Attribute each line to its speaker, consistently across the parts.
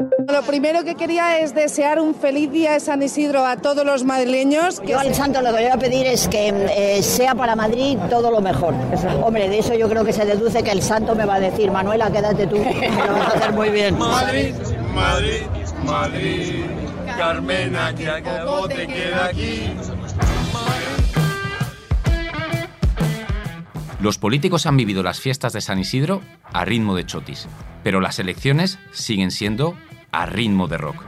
Speaker 1: Lo primero que quería es desear un feliz día de San Isidro a todos los madrileños.
Speaker 2: Yo al santo lo que voy a pedir es que eh, sea para Madrid todo lo mejor. Hombre, de eso yo creo que se deduce que el santo me va a decir, Manuela, quédate tú, lo vas a hacer muy bien.
Speaker 3: Madrid, Madrid, Madrid, Carmena, que acabo te queda aquí.
Speaker 4: Los políticos han vivido las fiestas de San Isidro a ritmo de chotis, pero las elecciones siguen siendo a ritmo de rock.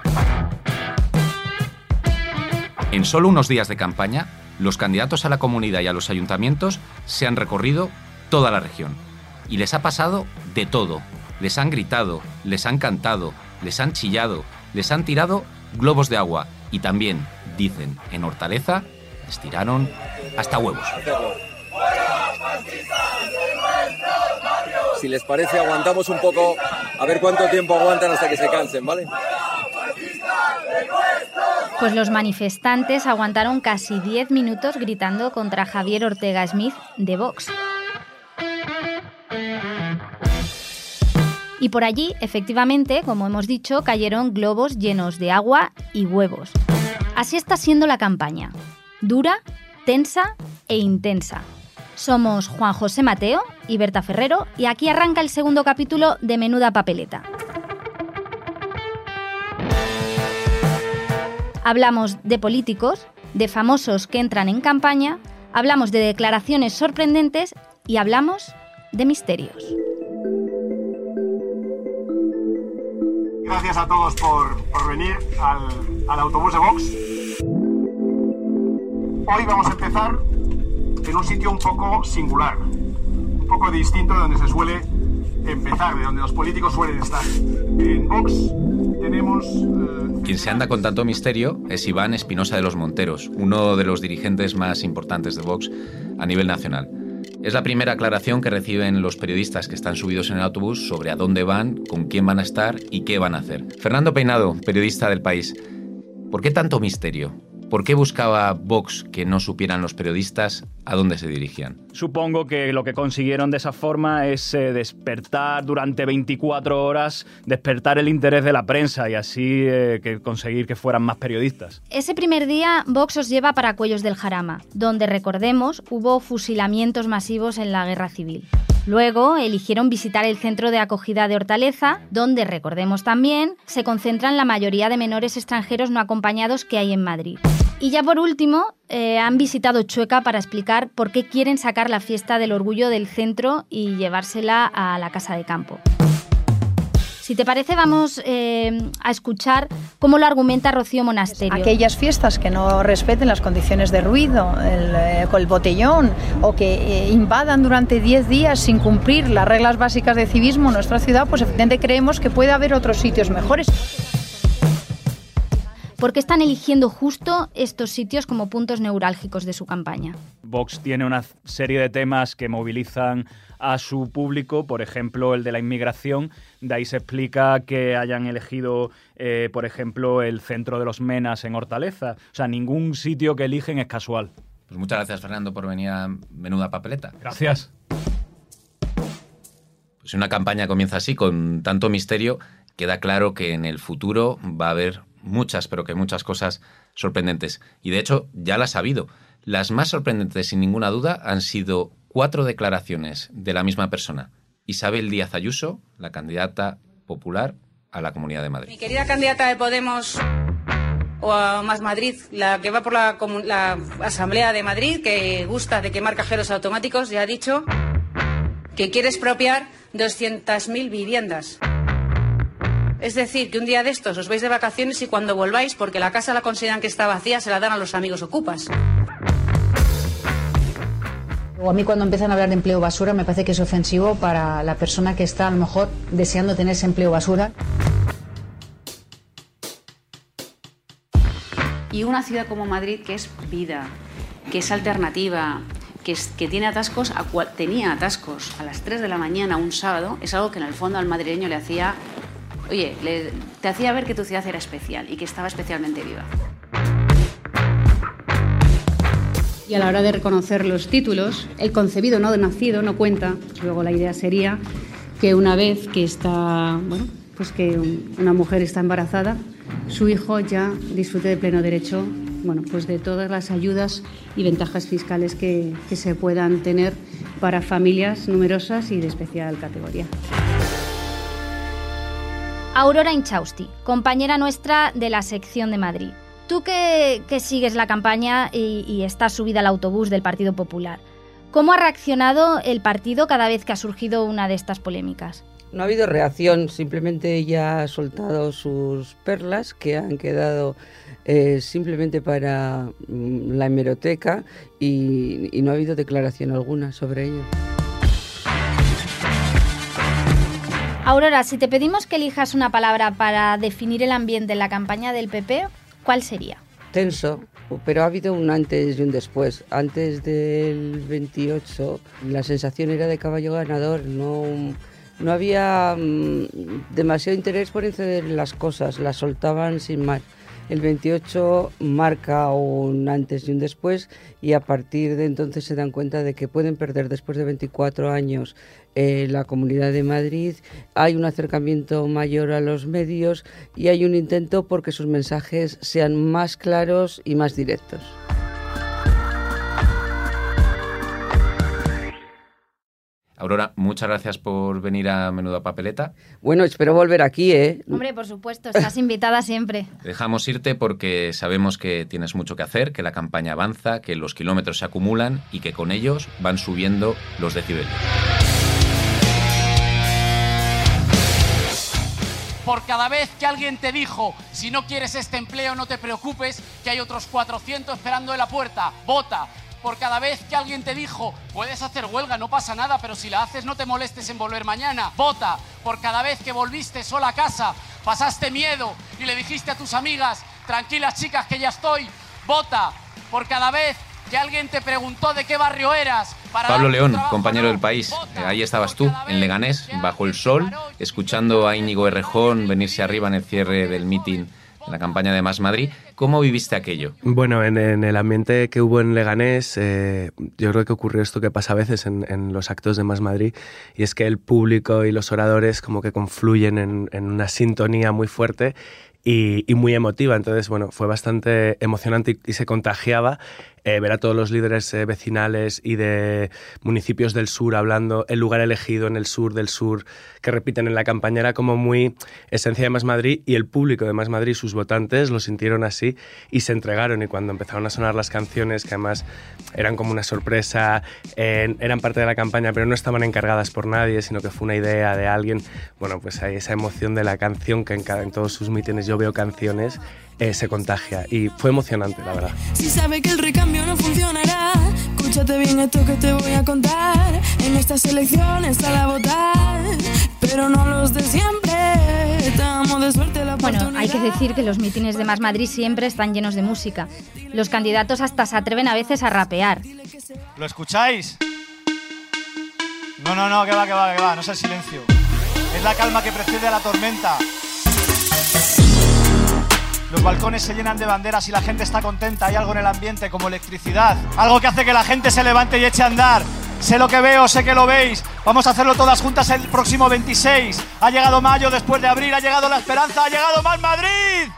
Speaker 4: En solo unos días de campaña, los candidatos a la comunidad y a los ayuntamientos se han recorrido toda la región. Y les ha pasado de todo. Les han gritado, les han cantado, les han chillado, les han tirado globos de agua y también, dicen, en Hortaleza, les tiraron hasta huevos.
Speaker 5: Si les parece, aguantamos un poco, a ver cuánto tiempo aguantan hasta que se cansen, ¿vale?
Speaker 6: Pues los manifestantes aguantaron casi 10 minutos gritando contra Javier Ortega Smith de Vox. Y por allí, efectivamente, como hemos dicho, cayeron globos llenos de agua y huevos. Así está siendo la campaña. Dura, tensa e intensa. Somos Juan José Mateo y Berta Ferrero y aquí arranca el segundo capítulo de Menuda Papeleta. Hablamos de políticos, de famosos que entran en campaña, hablamos de declaraciones sorprendentes y hablamos de misterios.
Speaker 7: Gracias a todos por, por venir al, al autobús de Vox. Hoy vamos a empezar en un sitio un poco singular, un poco distinto de donde se suele empezar, de donde los políticos suelen estar. En Vox tenemos... eh,
Speaker 4: Quien se anda con tanto misterio es Iván Espinosa de los Monteros, uno de los dirigentes más importantes de Vox a nivel nacional. Es la primera aclaración que reciben los periodistas que están subidos en el autobús sobre a dónde van, con quién van a estar y qué van a hacer. Fernando Peinado, periodista del país. ¿Por qué tanto misterio? ¿Por qué buscaba Vox que no supieran los periodistas a dónde se dirigían?
Speaker 8: Supongo que lo que consiguieron de esa forma es eh, despertar durante 24 horas, despertar el interés de la prensa y así eh, que conseguir que fueran más periodistas.
Speaker 6: Ese primer día Vox os lleva para Cuellos del Jarama, donde recordemos hubo fusilamientos masivos en la guerra civil. Luego eligieron visitar el centro de acogida de Hortaleza, donde, recordemos también, se concentran la mayoría de menores extranjeros no acompañados que hay en Madrid. Y ya por último, eh, han visitado Chueca para explicar por qué quieren sacar la fiesta del orgullo del centro y llevársela a la casa de campo. Si te parece, vamos eh, a escuchar cómo lo argumenta Rocío Monasterio.
Speaker 9: Aquellas fiestas que no respeten las condiciones de ruido, el, eh, el botellón, o que invadan durante 10 días sin cumplir las reglas básicas de civismo en nuestra ciudad, pues efectivamente creemos que puede haber otros sitios mejores.
Speaker 6: ¿Por qué están eligiendo justo estos sitios como puntos neurálgicos de su campaña?
Speaker 8: Vox tiene una serie de temas que movilizan a su público, por ejemplo, el de la inmigración. De ahí se explica que hayan elegido, eh, por ejemplo, el centro de los Menas en Hortaleza. O sea, ningún sitio que eligen es casual.
Speaker 4: Pues muchas gracias, Fernando, por venir a Menuda Papeleta.
Speaker 8: Gracias.
Speaker 4: Pues si una campaña comienza así, con tanto misterio, queda claro que en el futuro va a haber muchas, pero que muchas cosas sorprendentes. Y de hecho, ya las ha habido. Las más sorprendentes, sin ninguna duda, han sido cuatro declaraciones de la misma persona. Isabel Díaz Ayuso, la candidata popular a la Comunidad de Madrid.
Speaker 10: Mi querida candidata de Podemos o a Más Madrid, la que va por la, la Asamblea de Madrid, que gusta de quemar cajeros automáticos, ya ha dicho que quiere expropiar 200.000 viviendas. Es decir, que un día de estos os vais de vacaciones y cuando volváis, porque la casa la consideran que está vacía, se la dan a los amigos ocupas.
Speaker 11: O a mí cuando empiezan a hablar de empleo basura me parece que es ofensivo para la persona que está a lo mejor deseando tener ese empleo basura.
Speaker 12: Y una ciudad como Madrid que es vida, que es alternativa, que, es- que tiene atascos, a tenía atascos a las 3 de la mañana un sábado, es algo que en el fondo al madrileño le hacía, oye, le- te hacía ver que tu ciudad era especial y que estaba especialmente viva.
Speaker 13: Y a la hora de reconocer los títulos, el concebido no nacido no cuenta. Luego la idea sería que una vez que esta, bueno, pues que una mujer está embarazada, su hijo ya disfrute de pleno derecho bueno, pues de todas las ayudas y ventajas fiscales que, que se puedan tener para familias numerosas y de especial categoría.
Speaker 6: Aurora Inchausti, compañera nuestra de la sección de Madrid. Tú que, sigues la campaña y, estás subida al autobús del Partido Popular, ¿cómo ha reaccionado el partido cada vez que ha surgido una de estas polémicas?
Speaker 14: No ha habido reacción, simplemente ella ha soltado sus perlas que han quedado eh, simplemente para mm, la hemeroteca y no ha habido declaración alguna sobre ello.
Speaker 6: Aurora, si te pedimos que elijas una palabra para definir el ambiente en la campaña del PP, ¿cuál sería?
Speaker 14: Tenso, pero ha habido un antes y un después. Antes del 28 la sensación era de caballo ganador, no, no había mmm, demasiado interés por encender las cosas, las soltaban sin más. El 28 marca un antes y un después y a partir de entonces se dan cuenta de que pueden perder después de 24 años eh, la Comunidad de Madrid, hay un acercamiento mayor a los medios y hay un intento porque sus mensajes sean más claros y más directos.
Speaker 4: Aurora, muchas gracias por venir a Menuda Papeleta.
Speaker 14: Bueno, espero volver aquí, ¿eh?
Speaker 6: Hombre, por supuesto, estás invitada siempre.
Speaker 4: Dejamos irte porque sabemos que tienes mucho que hacer, que la campaña avanza, que los kilómetros se acumulan y que con ellos van subiendo los decibelios.
Speaker 15: Por cada vez que alguien te dijo, si no quieres este empleo no te preocupes, que hay otros 400 esperando en la puerta, vota, por cada vez que alguien te dijo, puedes hacer huelga, no pasa nada, pero si la haces no te molestes en volver mañana. Vota. Por cada vez que volviste sola a casa, pasaste miedo y le dijiste a tus amigas, tranquilas chicas que ya estoy. Vota. Por cada vez que alguien te preguntó de qué barrio eras. Para
Speaker 4: Pablo León, compañero del país. Eh, ahí estabas tú, en Leganés, bajo el sol, escuchando a Íñigo Errejón venirse arriba en el cierre del mitin en la campaña de Más Madrid. ¿Cómo viviste aquello?
Speaker 16: Bueno, en, en el ambiente que hubo en Leganés, eh, yo creo que ocurrió esto que pasa a veces en, en, los actos de Más Madrid, y es que el público y los oradores como que confluyen en, en una sintonía muy fuerte y, y, muy emotiva. Entonces, bueno, fue bastante emocionante y, y se contagiaba eh, ver a todos los líderes eh, vecinales y de municipios del sur hablando el lugar elegido en el sur del sur que repiten en la campaña era como muy esencia de Más Madrid y el público de Más Madrid, sus votantes, lo sintieron así y se entregaron y cuando empezaron a sonar las canciones que además eran como una sorpresa, eran parte de la campaña pero no estaban encargadas por nadie sino que fue una idea de alguien, bueno pues hay esa emoción de la canción que en, en todos sus mítines yo veo canciones eh, se contagia y fue emocionante, la verdad.
Speaker 17: Si sabe que el recambio no funcionará, escúchate bien esto que te voy a contar. En estas elecciones a votar, pero no los de siempre. Estamos de suerte la
Speaker 6: Bueno, hay que decir que los mítines de Más Madrid siempre están llenos de música. Los candidatos hasta se atreven a veces a rapear.
Speaker 18: ¿Lo escucháis? No, no, no, que va, que va, que va, no es el silencio. Es la calma que precede a la tormenta. Los balcones se llenan de banderas y la gente está contenta. Hay algo en el ambiente como electricidad. Algo que hace que la gente se levante y eche a andar. Sé lo que veo, sé que lo veis. Vamos a hacerlo todas juntas el próximo 26. Ha llegado mayo después de abril, ha llegado la esperanza, ha llegado más Madrid.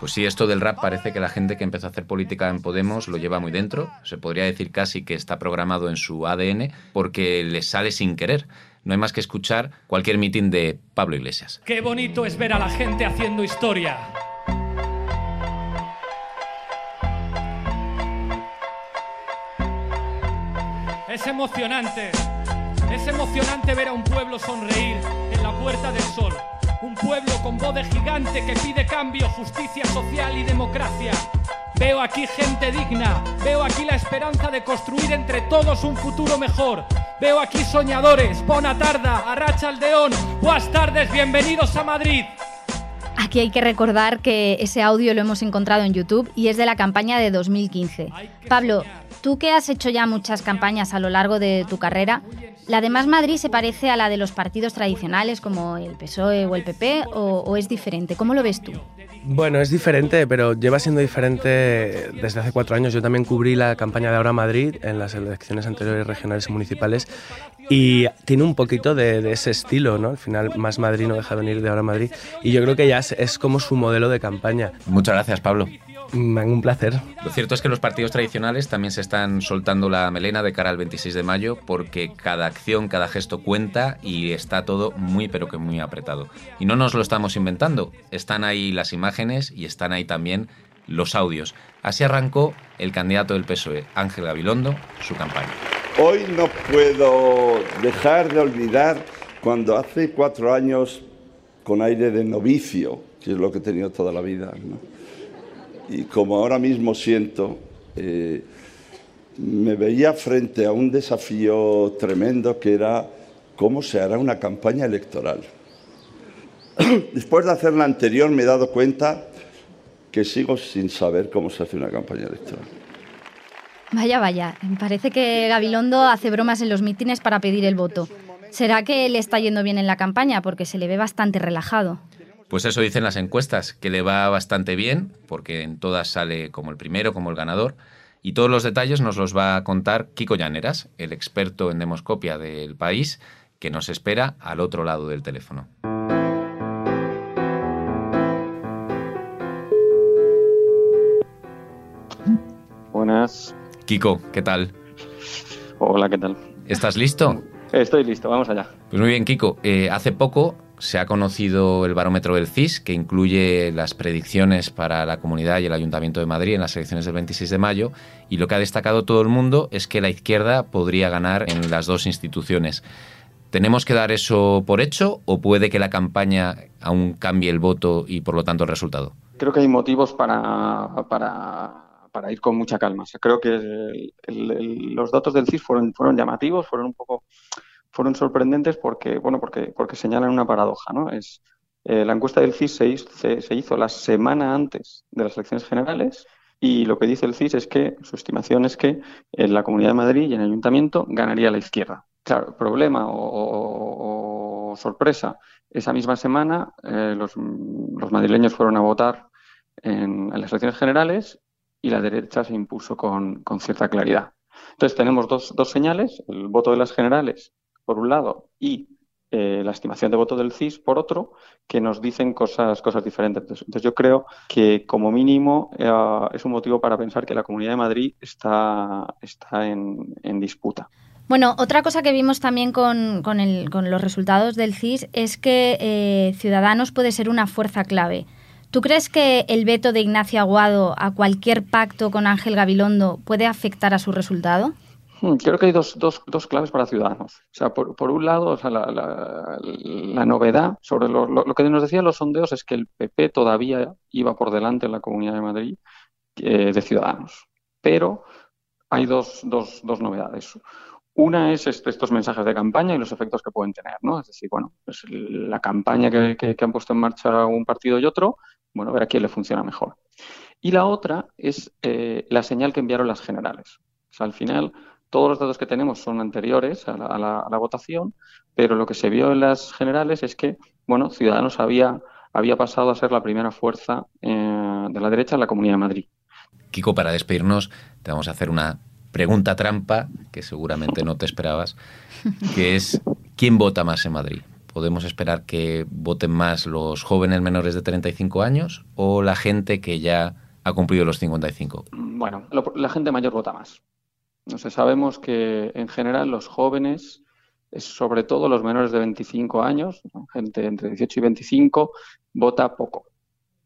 Speaker 4: Pues sí, esto del rap parece que la gente que empezó a hacer política en Podemos lo lleva muy dentro. Se podría decir casi que está programado en su ADN porque les sale sin querer. No hay más que escuchar cualquier mitin de Pablo Iglesias.
Speaker 19: Qué bonito es ver a la gente haciendo historia. Es emocionante, es emocionante ver a un pueblo sonreír en la puerta del sol. Un pueblo con voz de gigante que pide cambio, justicia social y democracia. Veo aquí gente digna, veo aquí la esperanza de construir entre todos un futuro mejor. Veo aquí soñadores, Bona Tarda, Arracha Aldeón, buenas tardes, bienvenidos a Madrid.
Speaker 6: Aquí hay que recordar que ese audio lo hemos encontrado en YouTube y es de la campaña de 2015. Pablo, tú que has hecho ya muchas campañas a lo largo de tu carrera, ¿la de Más Madrid se parece a la de los partidos tradicionales como el PSOE o el PP o, o es diferente? ¿Cómo lo ves tú?
Speaker 16: Bueno, es diferente, pero lleva siendo diferente desde hace cuatro años. Yo también cubrí la campaña de Ahora Madrid en las elecciones anteriores regionales y municipales y tiene un poquito de, ese estilo, ¿no? Al final, Más Madrid no deja de venir de Ahora Madrid y yo creo que ya es como su modelo de campaña.
Speaker 4: Muchas gracias, Pablo.
Speaker 16: Mm, un placer.
Speaker 4: Lo cierto es que los partidos tradicionales también se están soltando la melena de cara al 26 de mayo porque cada acción, cada gesto cuenta y está todo muy pero que muy apretado. Y no nos lo estamos inventando, están ahí las imágenes y están ahí también los audios. Así arrancó el candidato del PSOE, Ángel Gabilondo, su campaña.
Speaker 20: Hoy no puedo dejar de olvidar cuando hace cuatro años, con aire de novicio, que es lo que he tenido toda la vida, y como ahora mismo siento, eh, me veía frente a un desafío tremendo que era cómo se hará una campaña electoral. Después de hacer la anterior me he dado cuenta que sigo sin saber cómo se hace una campaña electoral.
Speaker 6: Vaya, vaya, parece que Gabilondo hace bromas en los mítines para pedir el voto. ¿Será que le está yendo bien en la campaña? Porque se le ve bastante relajado.
Speaker 4: Pues eso dicen las encuestas, que le va bastante bien, porque en todas sale como el primero, como el ganador. Y todos los detalles nos los va a contar Kiko Llaneras, el experto en demoscopia del país, que nos espera al otro lado del teléfono.
Speaker 21: Buenas.
Speaker 4: Kiko, ¿qué tal?
Speaker 21: Hola, ¿qué tal?
Speaker 4: ¿Estás listo?
Speaker 21: Estoy listo, vamos allá.
Speaker 4: Pues muy bien, Kiko. Eh, hace poco se ha conocido el barómetro del CIS, que incluye las predicciones para la comunidad y el Ayuntamiento de Madrid en las elecciones del 26 de mayo, y lo que ha destacado todo el mundo es que la izquierda podría ganar en las dos instituciones. ¿Tenemos que dar eso por hecho o puede que la campaña aún cambie el voto y por lo tanto el resultado?
Speaker 21: Creo que hay motivos para, para, ir con mucha calma. creo que los datos del CIS fueron, fueron llamativos, fueron un poco fueron sorprendentes porque, bueno, porque, porque señalan una paradoja, ¿no? Es, eh, la encuesta del CIS se hizo, la semana antes de las elecciones generales y lo que dice el CIS es que su estimación es que en la Comunidad de Madrid y en el Ayuntamiento ganaría la izquierda. Claro, problema o, sorpresa, esa misma semana eh, los, madrileños fueron a votar en, las elecciones generales y la derecha se impuso con, con cierta claridad. Entonces tenemos dos, dos señales, el voto de las generales por un lado, y eh, la estimación de voto del CIS, por otro, que nos dicen cosas, cosas diferentes. Entonces, yo creo que como mínimo eh, es un motivo para pensar que la Comunidad de Madrid está, está en, disputa.
Speaker 6: Bueno, otra cosa que vimos también con, los resultados del CIS es que eh, Ciudadanos puede ser una fuerza clave. ¿Tú crees que el veto de Ignacio Aguado a cualquier pacto con Ángel Gabilondo puede afectar a su resultado?
Speaker 21: Hmm, creo que hay dos, dos, dos claves para Ciudadanos. O sea, por, por un lado, o sea, la, novedad sobre lo, lo, que nos decían los sondeos es que el PP todavía iba por delante en la Comunidad de Madrid eh, de Ciudadanos. Pero hay dos, dos, dos novedades. Una es este, estos mensajes de campaña y los efectos que pueden tener, ¿no? Es decir, bueno, pues la campaña que, han puesto en marcha un partido y otro, bueno, ver a quién le funciona mejor. Y la otra es eh, la señal que enviaron las generales. Al final, todos los datos que tenemos son anteriores a la, votación, pero lo que se vio en las generales es que, bueno, Ciudadanos había, había pasado a ser la primera fuerza eh, de la derecha en la Comunidad de Madrid.
Speaker 4: Kiko, para despedirnos, te vamos a hacer una pregunta trampa que seguramente no te esperabas, que es ¿quién vota más en Madrid? ¿Podemos esperar que voten más los jóvenes menores de 35 años o la gente que ya ha cumplido los 55?
Speaker 21: Bueno, la gente mayor vota más. No sé, sabemos que en general los jóvenes, sobre todo los menores de 25 años, gente entre 18 y 25, vota poco,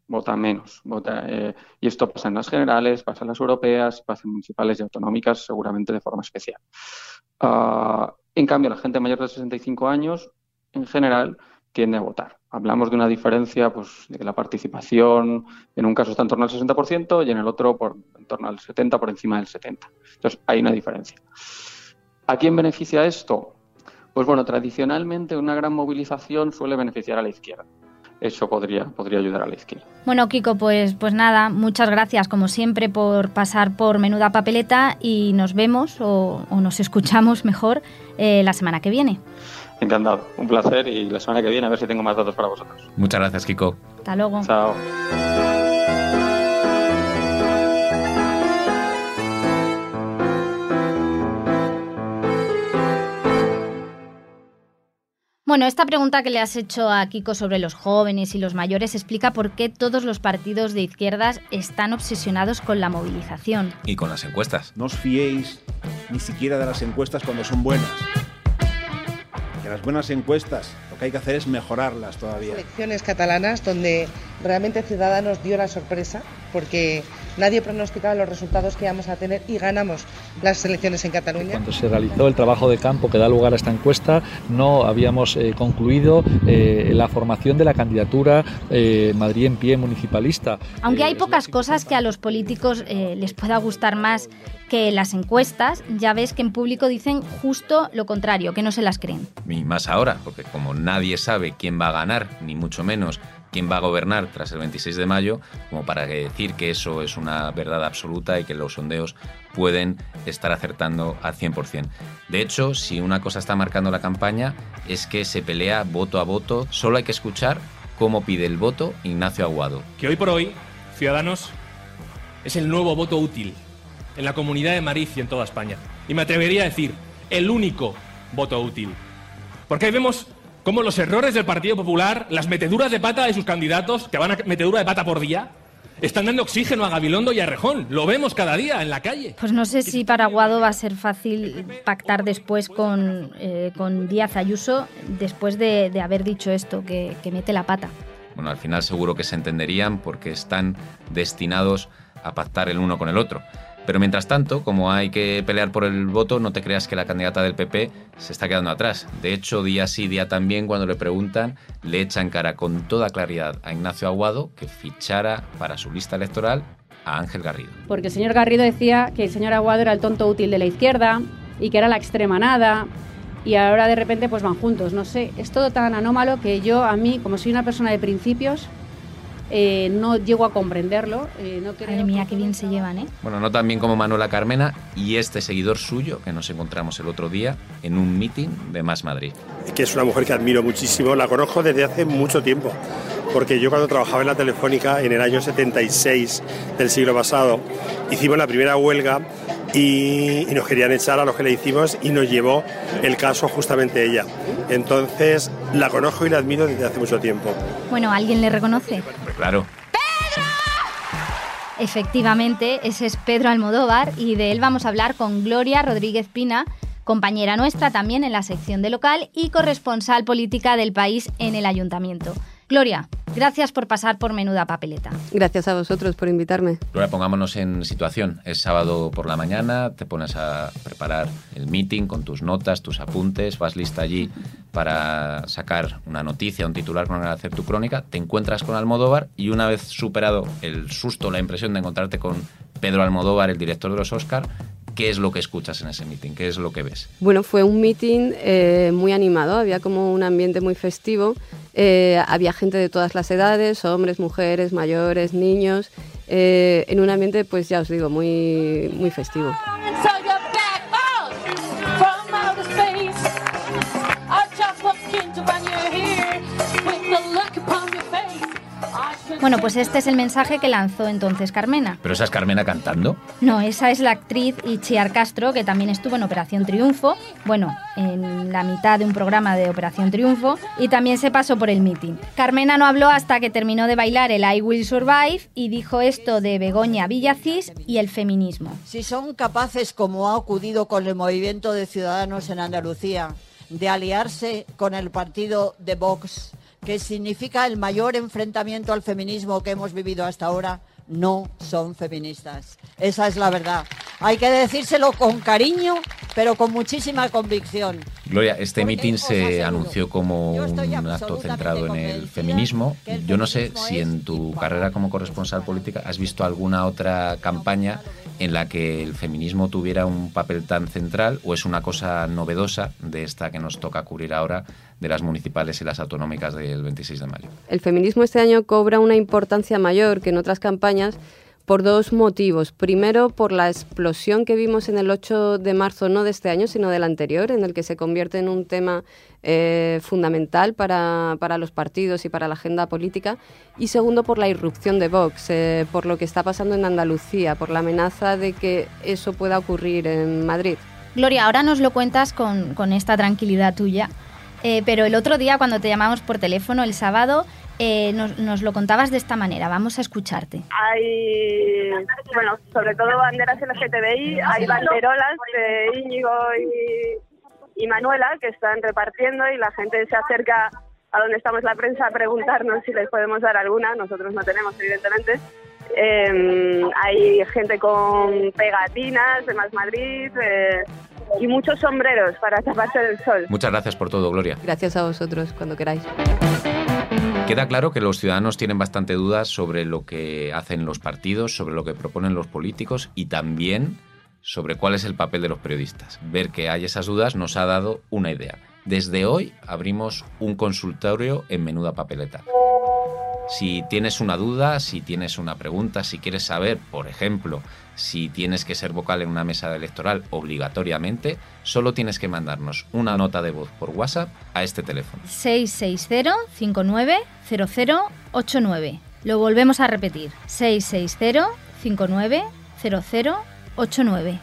Speaker 21: vota menos. Vota, eh, y esto pasa en las generales, pasa en las europeas, pasa en municipales y autonómicas, seguramente de forma especial. Ah, en cambio, la gente mayor de 65 años, en general, tiende a votar. Hablamos de una diferencia pues, de que la participación en un caso está en torno al 60% y en el otro por, en torno al 70% por encima del 70%. Entonces, hay una diferencia. ¿A quién beneficia esto? Pues bueno, tradicionalmente una gran movilización suele beneficiar a la izquierda. Eso podría, podría ayudar a la izquierda.
Speaker 6: Bueno, Kiko, pues, pues nada, muchas gracias como siempre por pasar por Menuda Papeleta y nos vemos o, nos escuchamos mejor eh, la semana que viene.
Speaker 21: Encantado, un placer y la semana que viene a ver si tengo más datos para vosotros.
Speaker 4: Muchas gracias, Kiko.
Speaker 6: Hasta luego.
Speaker 21: Chao.
Speaker 6: Bueno, esta pregunta que le has hecho a Kiko sobre los jóvenes y los mayores explica por qué todos los partidos de izquierdas están obsesionados con la movilización.
Speaker 4: Y con las encuestas.
Speaker 22: No os fiéis ni siquiera de las encuestas cuando son buenas. Las buenas encuestas lo que hay que hacer es mejorarlas todavía.
Speaker 23: Elecciones catalanas donde realmente Ciudadanos dio la sorpresa porque nadie pronosticaba los resultados que íbamos a tener y ganamos las elecciones en Cataluña.
Speaker 24: Cuando se realizó el trabajo de campo que da lugar a esta encuesta, no habíamos eh, concluido eh, la formación de la candidatura eh, Madrid en pie municipalista.
Speaker 6: Aunque hay pocas cosas que a los políticos eh, les pueda gustar más que las encuestas, ya ves que en público dicen justo lo contrario, que no se las creen.
Speaker 4: Y más ahora, porque como nadie sabe quién va a ganar, ni mucho menos quién va a gobernar tras el 26 de mayo, como para decir que eso es una verdad absoluta y que los sondeos pueden estar acertando al 100%. De hecho, si una cosa está marcando la campaña es que se pelea voto a voto, solo hay que escuchar cómo pide el voto Ignacio Aguado.
Speaker 25: Que hoy por hoy, Ciudadanos es el nuevo voto útil en la Comunidad de Madrid y en toda España. Y me atrevería a decir, el único voto útil. Porque ahí vemos cómo los errores del Partido Popular, las meteduras de pata de sus candidatos, que van a metedura de pata por día, están dando oxígeno a Gabilondo y a Rejón. Lo vemos cada día en la calle.
Speaker 6: Pues no sé si para Aguado va a ser fácil pactar después con, eh, con Díaz Ayuso, después de, de haber dicho esto, que, que mete la pata.
Speaker 4: Bueno, al final seguro que se entenderían porque están destinados a pactar el uno con el otro. Pero mientras tanto, como hay que pelear por el voto, no te creas que la candidata del PP se está quedando atrás. De hecho, día sí, día también, cuando le preguntan, le echan cara con toda claridad a Ignacio Aguado que fichara para su lista electoral a Ángel Garrido.
Speaker 13: Porque el señor Garrido decía que el señor Aguado era el tonto útil de la izquierda y que era la extrema nada. Y ahora de repente pues van juntos. No sé, es todo tan anómalo que yo a mí, como soy una persona de principios, eh, no llego a comprenderlo. Eh, no creo
Speaker 6: Madre mía, qué bien se llevan, ¿eh?
Speaker 4: Bueno, no tan bien como Manuela Carmena y este seguidor suyo que nos encontramos el otro día en un meeting de Más Madrid.
Speaker 7: que es una mujer que admiro muchísimo, la conozco desde hace mucho tiempo, porque yo cuando trabajaba en la Telefónica en el año 76 del siglo pasado, hicimos la primera huelga y, y nos querían echar a los que le hicimos y nos llevó el caso justamente ella. Entonces la conozco y la admiro desde hace mucho tiempo.
Speaker 6: Bueno, ¿alguien le reconoce?
Speaker 4: Claro.
Speaker 6: Efectivamente, ese es Pedro Almodóvar y de él vamos a hablar con Gloria Rodríguez Pina, compañera nuestra también en la sección de local y corresponsal política del país en el ayuntamiento. Gloria, gracias por pasar por menuda papeleta.
Speaker 26: Gracias a vosotros por invitarme.
Speaker 4: Gloria, pongámonos en situación. Es sábado por la mañana, te pones a preparar el meeting con tus notas, tus apuntes, vas lista allí para sacar una noticia, un titular con el que hacer tu crónica, te encuentras con Almodóvar y una vez superado el susto, la impresión de encontrarte con Pedro Almodóvar, el director de los Oscar, ¿qué es lo que escuchas en ese meeting? ¿Qué es lo que ves?
Speaker 26: Bueno, fue un meeting eh, muy animado, había como un ambiente muy festivo, eh, había gente de todas las edades, hombres, mujeres, mayores, niños, eh, en un ambiente, pues ya os digo, muy, muy festivo.
Speaker 6: Bueno, pues este es el mensaje que lanzó entonces Carmena.
Speaker 4: ¿Pero esa es Carmena cantando?
Speaker 6: No, esa es la actriz Itziar Castro, que también estuvo en Operación Triunfo, bueno, en la mitad de un programa de Operación Triunfo, y también se pasó por el meeting. Carmena no habló hasta que terminó de bailar el I Will Survive y dijo esto de Begoña Villacís y el feminismo.
Speaker 2: Si son capaces, como ha ocurrido con el movimiento de ciudadanos en Andalucía, de aliarse con el partido de Vox, que significa el mayor enfrentamiento al feminismo que hemos vivido hasta ahora, no son feministas. Esa es la verdad. Hay que decírselo con cariño, pero con muchísima convicción.
Speaker 4: Gloria, este meeting se anunció como un acto centrado en el feminismo. Yo no sé si en tu carrera como corresponsal política has visto alguna otra campaña en la que el feminismo tuviera un papel tan central o es una cosa novedosa de esta que nos toca cubrir ahora de las municipales y las autonómicas del 26 de mayo.
Speaker 26: El feminismo este año cobra una importancia mayor que en otras campañas por dos motivos. Primero, por la explosión que vimos en el 8 de marzo, no de este año, sino del anterior, en el que se convierte en un tema eh, fundamental para, para, los partidos y para la agenda política. Y segundo, por la irrupción de Vox, eh, por lo que está pasando en Andalucía, por la amenaza de que eso pueda ocurrir en Madrid.
Speaker 6: Gloria, ahora nos lo cuentas con, con esta tranquilidad tuya. Eh, pero el otro día, cuando te llamamos por teléfono, el sábado, eh, nos, nos, lo contabas de esta manera. Vamos a escucharte.
Speaker 27: Hay, bueno, sobre todo banderas LGTBI, hay banderolas de Íñigo y, y, Manuela que están repartiendo y la gente se acerca a donde estamos la prensa a preguntarnos si les podemos dar alguna. Nosotros no tenemos, evidentemente. Eh, hay gente con pegatinas de Más Madrid eh, y muchos sombreros para taparse del sol.
Speaker 4: Muchas gracias por todo, Gloria.
Speaker 26: Gracias a vosotros, cuando queráis.
Speaker 4: Queda claro que los ciudadanos tienen bastante dudas sobre lo que hacen los partidos, sobre lo que proponen los políticos y también sobre cuál es el papel de los periodistas. Ver que hay esas dudas nos ha dado una idea. Desde hoy abrimos un consultorio en menuda papeleta. Si tienes una duda, si tienes una pregunta, si quieres saber, por ejemplo, si tienes que ser vocal en una mesa electoral obligatoriamente, solo tienes que mandarnos una nota de voz por WhatsApp a este teléfono.
Speaker 6: 660-590089. Lo volvemos a repetir. 660-590089.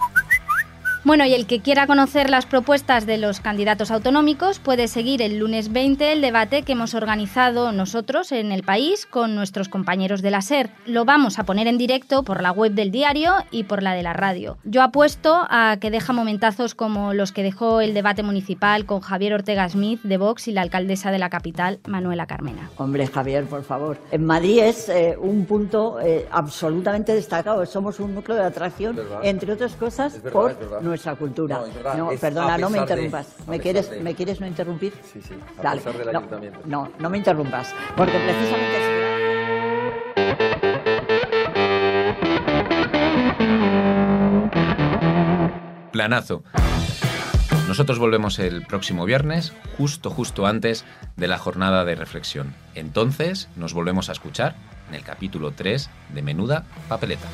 Speaker 6: Bueno, y el que quiera conocer las propuestas de los candidatos autonómicos puede seguir el lunes 20 el debate que hemos organizado nosotros en el país con nuestros compañeros de la SER. Lo vamos a poner en directo por la web del diario y por la de la radio. Yo apuesto a que deja momentazos como los que dejó el debate municipal con Javier Ortega Smith de Vox y la alcaldesa de la capital, Manuela Carmena.
Speaker 2: Hombre, Javier, por favor. En Madrid es eh, un punto eh, absolutamente destacado. Somos un núcleo de atracción, entre otras cosas,
Speaker 28: verdad,
Speaker 2: por. Nuestra cultura.
Speaker 28: No, es verdad,
Speaker 2: No,
Speaker 28: es
Speaker 2: perdona, no me
Speaker 28: de-
Speaker 2: interrumpas. ¿Me quieres,
Speaker 28: de-
Speaker 2: ¿Me quieres no interrumpir?
Speaker 28: Sí, sí, a
Speaker 2: Dale.
Speaker 28: pesar del
Speaker 2: no,
Speaker 28: ayuntamiento.
Speaker 2: no, no me interrumpas. Porque precisamente...
Speaker 4: Planazo. Nosotros volvemos el próximo viernes, justo, justo antes de la jornada de reflexión. Entonces nos volvemos a escuchar en el capítulo 3 de Menuda Papeleta.